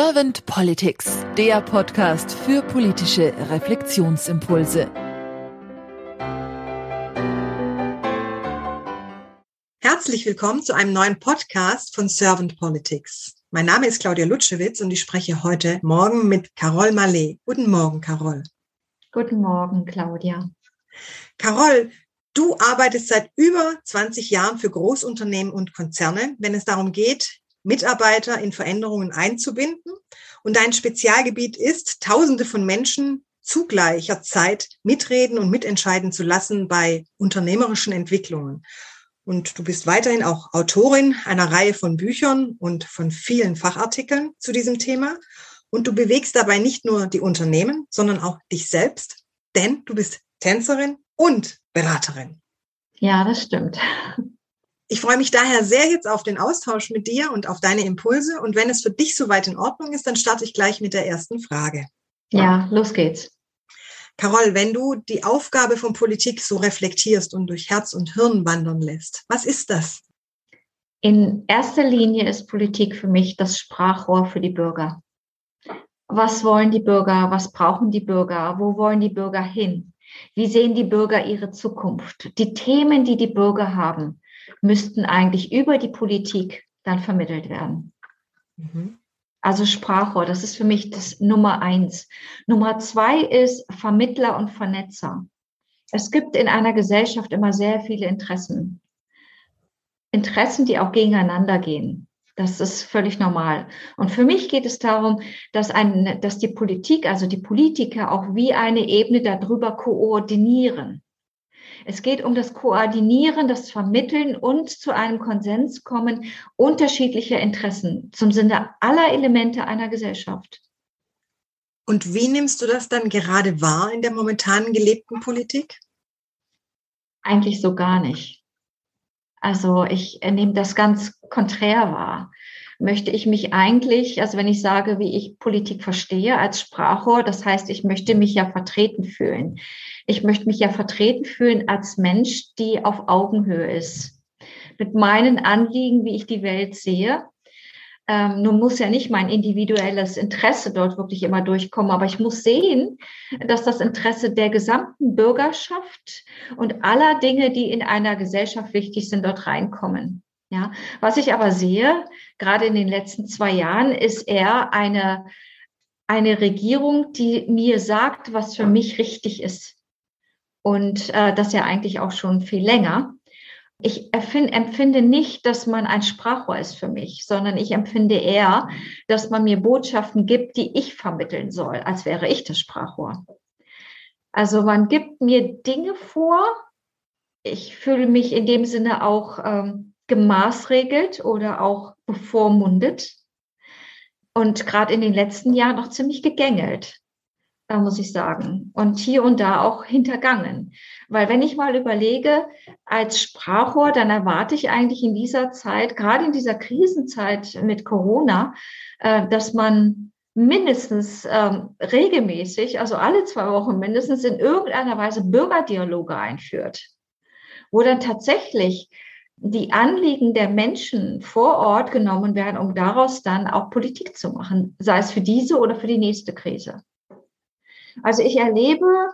Servant Politics, der Podcast für politische Reflexionsimpulse. Herzlich willkommen zu einem neuen Podcast von Servant Politics. Mein Name ist Claudia Lutschewitz und ich spreche heute Morgen mit Carol Mallet. Guten Morgen, Carol. Guten Morgen, Claudia. Carol, du arbeitest seit über 20 Jahren für Großunternehmen und Konzerne, wenn es darum geht, Mitarbeiter in Veränderungen einzubinden. Und dein Spezialgebiet ist, Tausende von Menschen zu gleicher Zeit mitreden und mitentscheiden zu lassen bei unternehmerischen Entwicklungen. Und du bist weiterhin auch Autorin einer Reihe von Büchern und von vielen Fachartikeln zu diesem Thema. Und du bewegst dabei nicht nur die Unternehmen, sondern auch dich selbst, denn du bist Tänzerin und Beraterin. Ja, das stimmt. Ich freue mich daher sehr jetzt auf den Austausch mit dir und auf deine Impulse. Und wenn es für dich soweit in Ordnung ist, dann starte ich gleich mit der ersten Frage. Ja, los geht's. Carol, wenn du die Aufgabe von Politik so reflektierst und durch Herz und Hirn wandern lässt, was ist das? In erster Linie ist Politik für mich das Sprachrohr für die Bürger. Was wollen die Bürger? Was brauchen die Bürger? Wo wollen die Bürger hin? Wie sehen die Bürger ihre Zukunft? Die Themen, die die Bürger haben, müssten eigentlich über die Politik dann vermittelt werden. Mhm. Also Sprachrohr, das ist für mich das Nummer eins. Nummer zwei ist Vermittler und Vernetzer. Es gibt in einer Gesellschaft immer sehr viele Interessen. Interessen, die auch gegeneinander gehen. Das ist völlig normal. Und für mich geht es darum, dass, ein, dass die Politik, also die Politiker auch wie eine Ebene darüber koordinieren. Es geht um das Koordinieren, das Vermitteln und zu einem Konsens kommen unterschiedlicher Interessen zum Sinne aller Elemente einer Gesellschaft. Und wie nimmst du das dann gerade wahr in der momentanen gelebten Politik? Eigentlich so gar nicht. Also ich nehme das ganz konträr wahr möchte ich mich eigentlich, also wenn ich sage, wie ich Politik verstehe als Sprachrohr, das heißt, ich möchte mich ja vertreten fühlen. Ich möchte mich ja vertreten fühlen als Mensch, die auf Augenhöhe ist. Mit meinen Anliegen, wie ich die Welt sehe. Ähm, nun muss ja nicht mein individuelles Interesse dort wirklich immer durchkommen, aber ich muss sehen, dass das Interesse der gesamten Bürgerschaft und aller Dinge, die in einer Gesellschaft wichtig sind, dort reinkommen. Ja, was ich aber sehe, gerade in den letzten zwei Jahren, ist eher eine, eine Regierung, die mir sagt, was für mich richtig ist und äh, das ja eigentlich auch schon viel länger. Ich empfinde nicht, dass man ein Sprachrohr ist für mich, sondern ich empfinde eher, dass man mir Botschaften gibt, die ich vermitteln soll, als wäre ich das Sprachrohr. Also man gibt mir Dinge vor. Ich fühle mich in dem Sinne auch ähm, gemaßregelt oder auch bevormundet und gerade in den letzten Jahren noch ziemlich gegängelt da muss ich sagen. Und hier und da auch hintergangen. Weil wenn ich mal überlege, als Sprachrohr, dann erwarte ich eigentlich in dieser Zeit, gerade in dieser Krisenzeit mit Corona, äh, dass man mindestens ähm, regelmäßig, also alle zwei Wochen mindestens in irgendeiner Weise Bürgerdialoge einführt, wo dann tatsächlich die Anliegen der Menschen vor Ort genommen werden, um daraus dann auch Politik zu machen, sei es für diese oder für die nächste Krise. Also ich erlebe,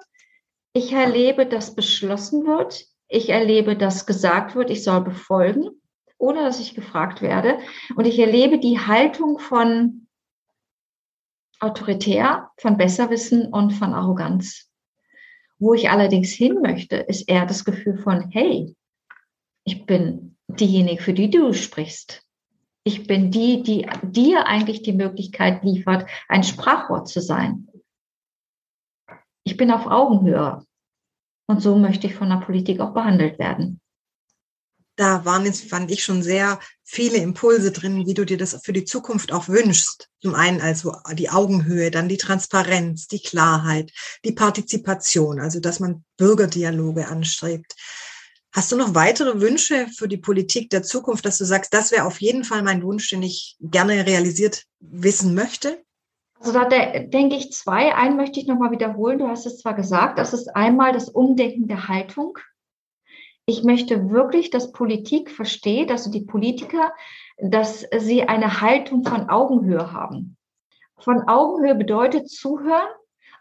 ich erlebe, dass beschlossen wird. Ich erlebe, dass gesagt wird, ich soll befolgen, ohne dass ich gefragt werde. Und ich erlebe die Haltung von autoritär, von Besserwissen und von Arroganz. Wo ich allerdings hin möchte, ist eher das Gefühl von, hey, ich bin diejenige, für die du sprichst. Ich bin die, die dir eigentlich die Möglichkeit liefert, ein Sprachrohr zu sein. Ich bin auf Augenhöhe. Und so möchte ich von der Politik auch behandelt werden. Da waren jetzt, fand ich schon sehr viele Impulse drin, wie du dir das für die Zukunft auch wünschst. Zum einen also die Augenhöhe, dann die Transparenz, die Klarheit, die Partizipation, also dass man Bürgerdialoge anstrebt. Hast du noch weitere Wünsche für die Politik der Zukunft, dass du sagst, das wäre auf jeden Fall mein Wunsch, den ich gerne realisiert wissen möchte? Also da denke ich zwei. Einen möchte ich nochmal wiederholen. Du hast es zwar gesagt, das ist einmal das Umdenken der Haltung. Ich möchte wirklich, dass Politik versteht, also die Politiker, dass sie eine Haltung von Augenhöhe haben. Von Augenhöhe bedeutet zuhören,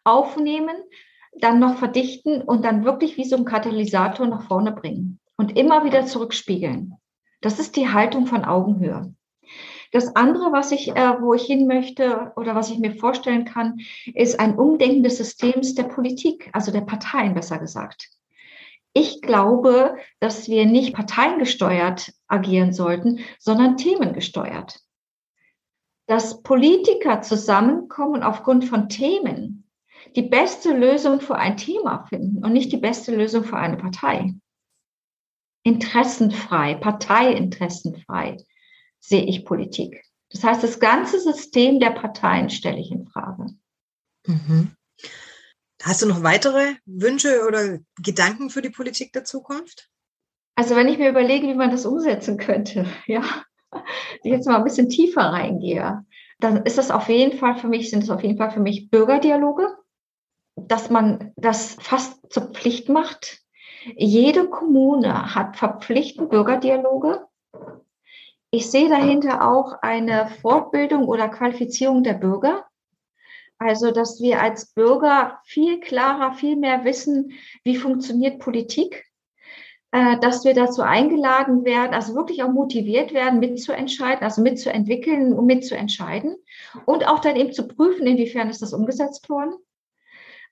aufnehmen, dann noch verdichten und dann wirklich wie so ein Katalysator nach vorne bringen und immer wieder zurückspiegeln. Das ist die Haltung von Augenhöhe. Das andere, was ich, äh, wo ich hin möchte oder was ich mir vorstellen kann, ist ein Umdenken des Systems der Politik, also der Parteien besser gesagt. Ich glaube, dass wir nicht parteiengesteuert agieren sollten, sondern themengesteuert. Dass Politiker zusammenkommen und aufgrund von Themen die beste Lösung für ein Thema finden und nicht die beste Lösung für eine Partei. Interessenfrei, parteiinteressenfrei sehe ich Politik. Das heißt, das ganze System der Parteien stelle ich in Frage. Mhm. Hast du noch weitere Wünsche oder Gedanken für die Politik der Zukunft? Also wenn ich mir überlege, wie man das umsetzen könnte, ja, jetzt mal ein bisschen tiefer reingehe, dann ist das auf jeden Fall für mich, sind es auf jeden Fall für mich Bürgerdialoge, dass man das fast zur Pflicht macht. Jede Kommune hat verpflichtend Bürgerdialoge. Ich sehe dahinter auch eine Fortbildung oder Qualifizierung der Bürger. Also, dass wir als Bürger viel klarer, viel mehr wissen, wie funktioniert Politik, äh, dass wir dazu eingeladen werden, also wirklich auch motiviert werden, mitzuentscheiden, also mitzuentwickeln und mitzuentscheiden und auch dann eben zu prüfen, inwiefern ist das umgesetzt worden.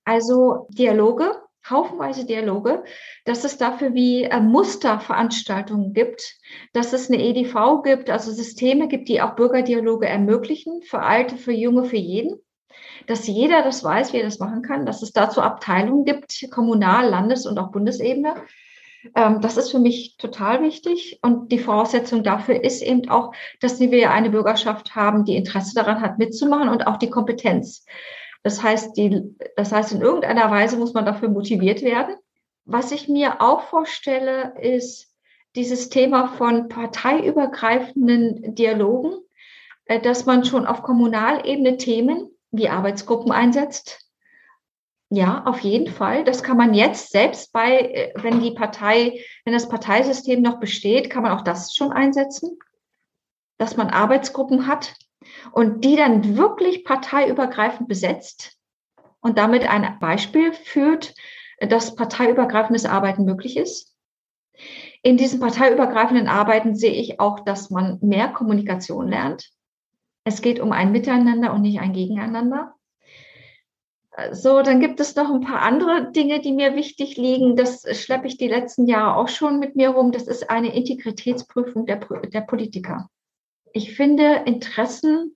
Also Dialoge, haufenweise Dialoge, dass es dafür wie äh, Musterveranstaltungen gibt, dass es eine EDV gibt, also Systeme gibt, die auch Bürgerdialoge ermöglichen, für Alte, für Junge, für jeden. Dass jeder das weiß, wie er das machen kann, dass es dazu Abteilungen gibt, Kommunal-, Landes- und auch Bundesebene. Ähm, das ist für mich total wichtig. Und die Voraussetzung dafür ist eben auch, dass wir eine Bürgerschaft haben, die Interesse daran hat, mitzumachen und auch die Kompetenz. Das heißt, die, das heißt, in irgendeiner Weise muss man dafür motiviert werden. Was ich mir auch vorstelle, ist dieses Thema von parteiübergreifenden Dialogen, äh, dass man schon auf Kommunalebene Themen wie Arbeitsgruppen einsetzt. Ja, auf jeden Fall. Das kann man jetzt selbst bei, äh, wenn die Partei, wenn das Parteisystem noch besteht, kann man auch das schon einsetzen, dass man Arbeitsgruppen hat, und die dann wirklich parteiübergreifend besetzt und damit ein Beispiel führt, dass parteiübergreifendes Arbeiten möglich ist. In diesen parteiübergreifenden Arbeiten sehe ich auch, dass man mehr Kommunikation lernt. Es geht um ein Miteinander und nicht ein Gegeneinander. So, dann gibt es noch ein paar andere Dinge, die mir wichtig liegen. Das schleppe ich die letzten Jahre auch schon mit mir rum. Das ist eine Integritätsprüfung der, der Politiker ich finde, Interessen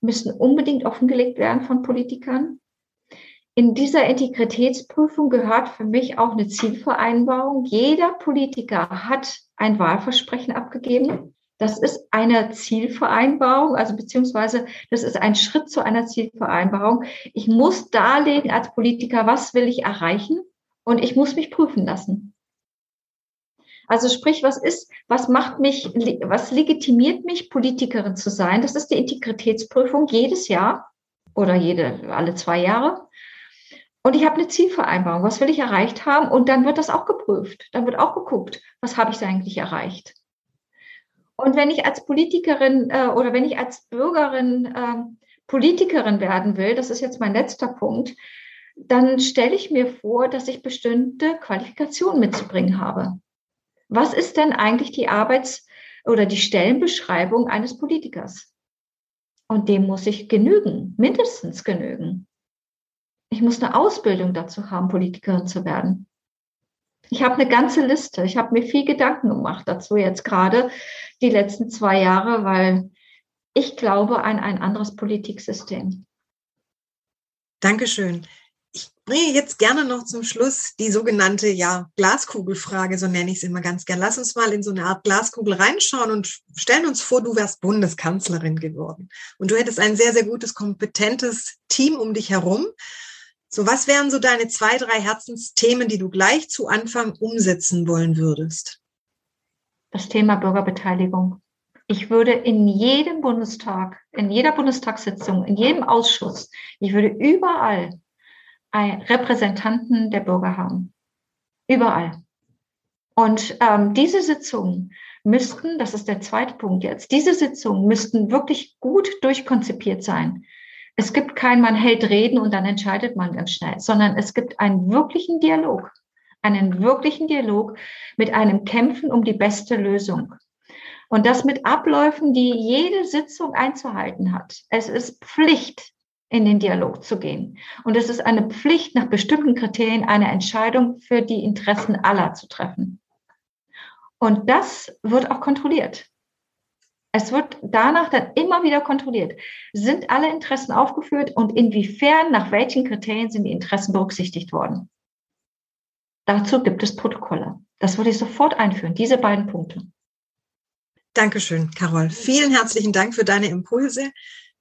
müssen unbedingt offengelegt werden von Politikern. In dieser Integritätsprüfung gehört für mich auch eine Zielvereinbarung. Jeder Politiker hat ein Wahlversprechen abgegeben. Das ist eine Zielvereinbarung, also beziehungsweise das ist ein Schritt zu einer Zielvereinbarung. Ich muss darlegen als Politiker, was will ich erreichen und ich muss mich prüfen lassen. Also sprich, was ist, was macht mich, was legitimiert mich, Politikerin zu sein? Das ist die Integritätsprüfung jedes Jahr oder jede, alle zwei Jahre. Und ich habe eine Zielvereinbarung. Was will ich erreicht haben? Und dann wird das auch geprüft. Dann wird auch geguckt, was habe ich da eigentlich erreicht? Und wenn ich als Politikerin äh, oder wenn ich als Bürgerin äh, Politikerin werden will, das ist jetzt mein letzter Punkt, dann stelle ich mir vor, dass ich bestimmte Qualifikationen mitzubringen habe. Was ist denn eigentlich die Arbeits- oder die Stellenbeschreibung eines Politikers? Und dem muss ich genügen, mindestens genügen. Ich muss eine Ausbildung dazu haben, Politikerin zu werden. Ich habe eine ganze Liste. Ich habe mir viel Gedanken gemacht dazu jetzt gerade die letzten zwei Jahre, weil ich glaube an ein anderes Politiksystem. Dankeschön. Ich bringe jetzt gerne noch zum Schluss die sogenannte ja, Glaskugelfrage, so nenne ich es immer ganz gern. Lass uns mal in so eine Art Glaskugel reinschauen und stellen uns vor, du wärst Bundeskanzlerin geworden. Und du hättest ein sehr, sehr gutes, kompetentes Team um dich herum. So, was wären so deine zwei, drei Herzensthemen, die du gleich zu Anfang umsetzen wollen würdest? Das Thema Bürgerbeteiligung. Ich würde in jedem Bundestag, in jeder Bundestagssitzung, in jedem Ausschuss, ich würde überall Repräsentanten der Bürger haben. Überall. Und ähm, diese Sitzungen müssten, das ist der zweite Punkt jetzt, diese Sitzungen müssten wirklich gut durchkonzipiert sein. Es gibt kein, man hält Reden und dann entscheidet man ganz schnell, sondern es gibt einen wirklichen Dialog, einen wirklichen Dialog mit einem Kämpfen um die beste Lösung. Und das mit Abläufen, die jede Sitzung einzuhalten hat. Es ist Pflicht, in den Dialog zu gehen. Und es ist eine Pflicht, nach bestimmten Kriterien eine Entscheidung für die Interessen aller zu treffen. Und das wird auch kontrolliert. Es wird danach dann immer wieder kontrolliert. Sind alle Interessen aufgeführt und inwiefern, nach welchen Kriterien sind die Interessen berücksichtigt worden? Dazu gibt es Protokolle. Das würde ich sofort einführen, diese beiden Punkte. Dankeschön, Carol. Vielen herzlichen Dank für deine Impulse,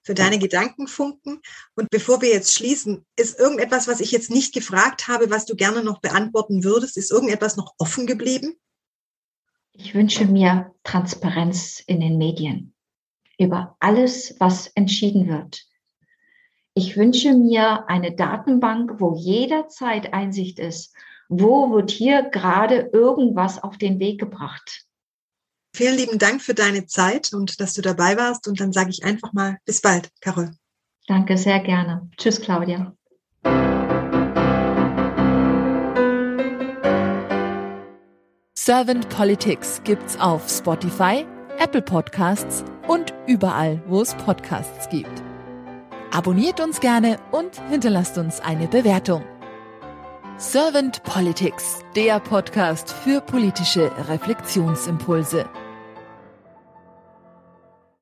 für deine Gedankenfunken. Und bevor wir jetzt schließen, ist irgendetwas, was ich jetzt nicht gefragt habe, was du gerne noch beantworten würdest? Ist irgendetwas noch offen geblieben? Ich wünsche mir Transparenz in den Medien über alles, was entschieden wird. Ich wünsche mir eine Datenbank, wo jederzeit Einsicht ist, wo wird hier gerade irgendwas auf den Weg gebracht. Vielen lieben Dank für deine Zeit und dass du dabei warst. Und dann sage ich einfach mal bis bald, Carol. Danke, sehr gerne. Tschüss, Claudia. Servant Politics gibt's auf Spotify, Apple Podcasts und überall, wo es Podcasts gibt. Abonniert uns gerne und hinterlasst uns eine Bewertung. Servant Politics, der Podcast für politische Reflexionsimpulse.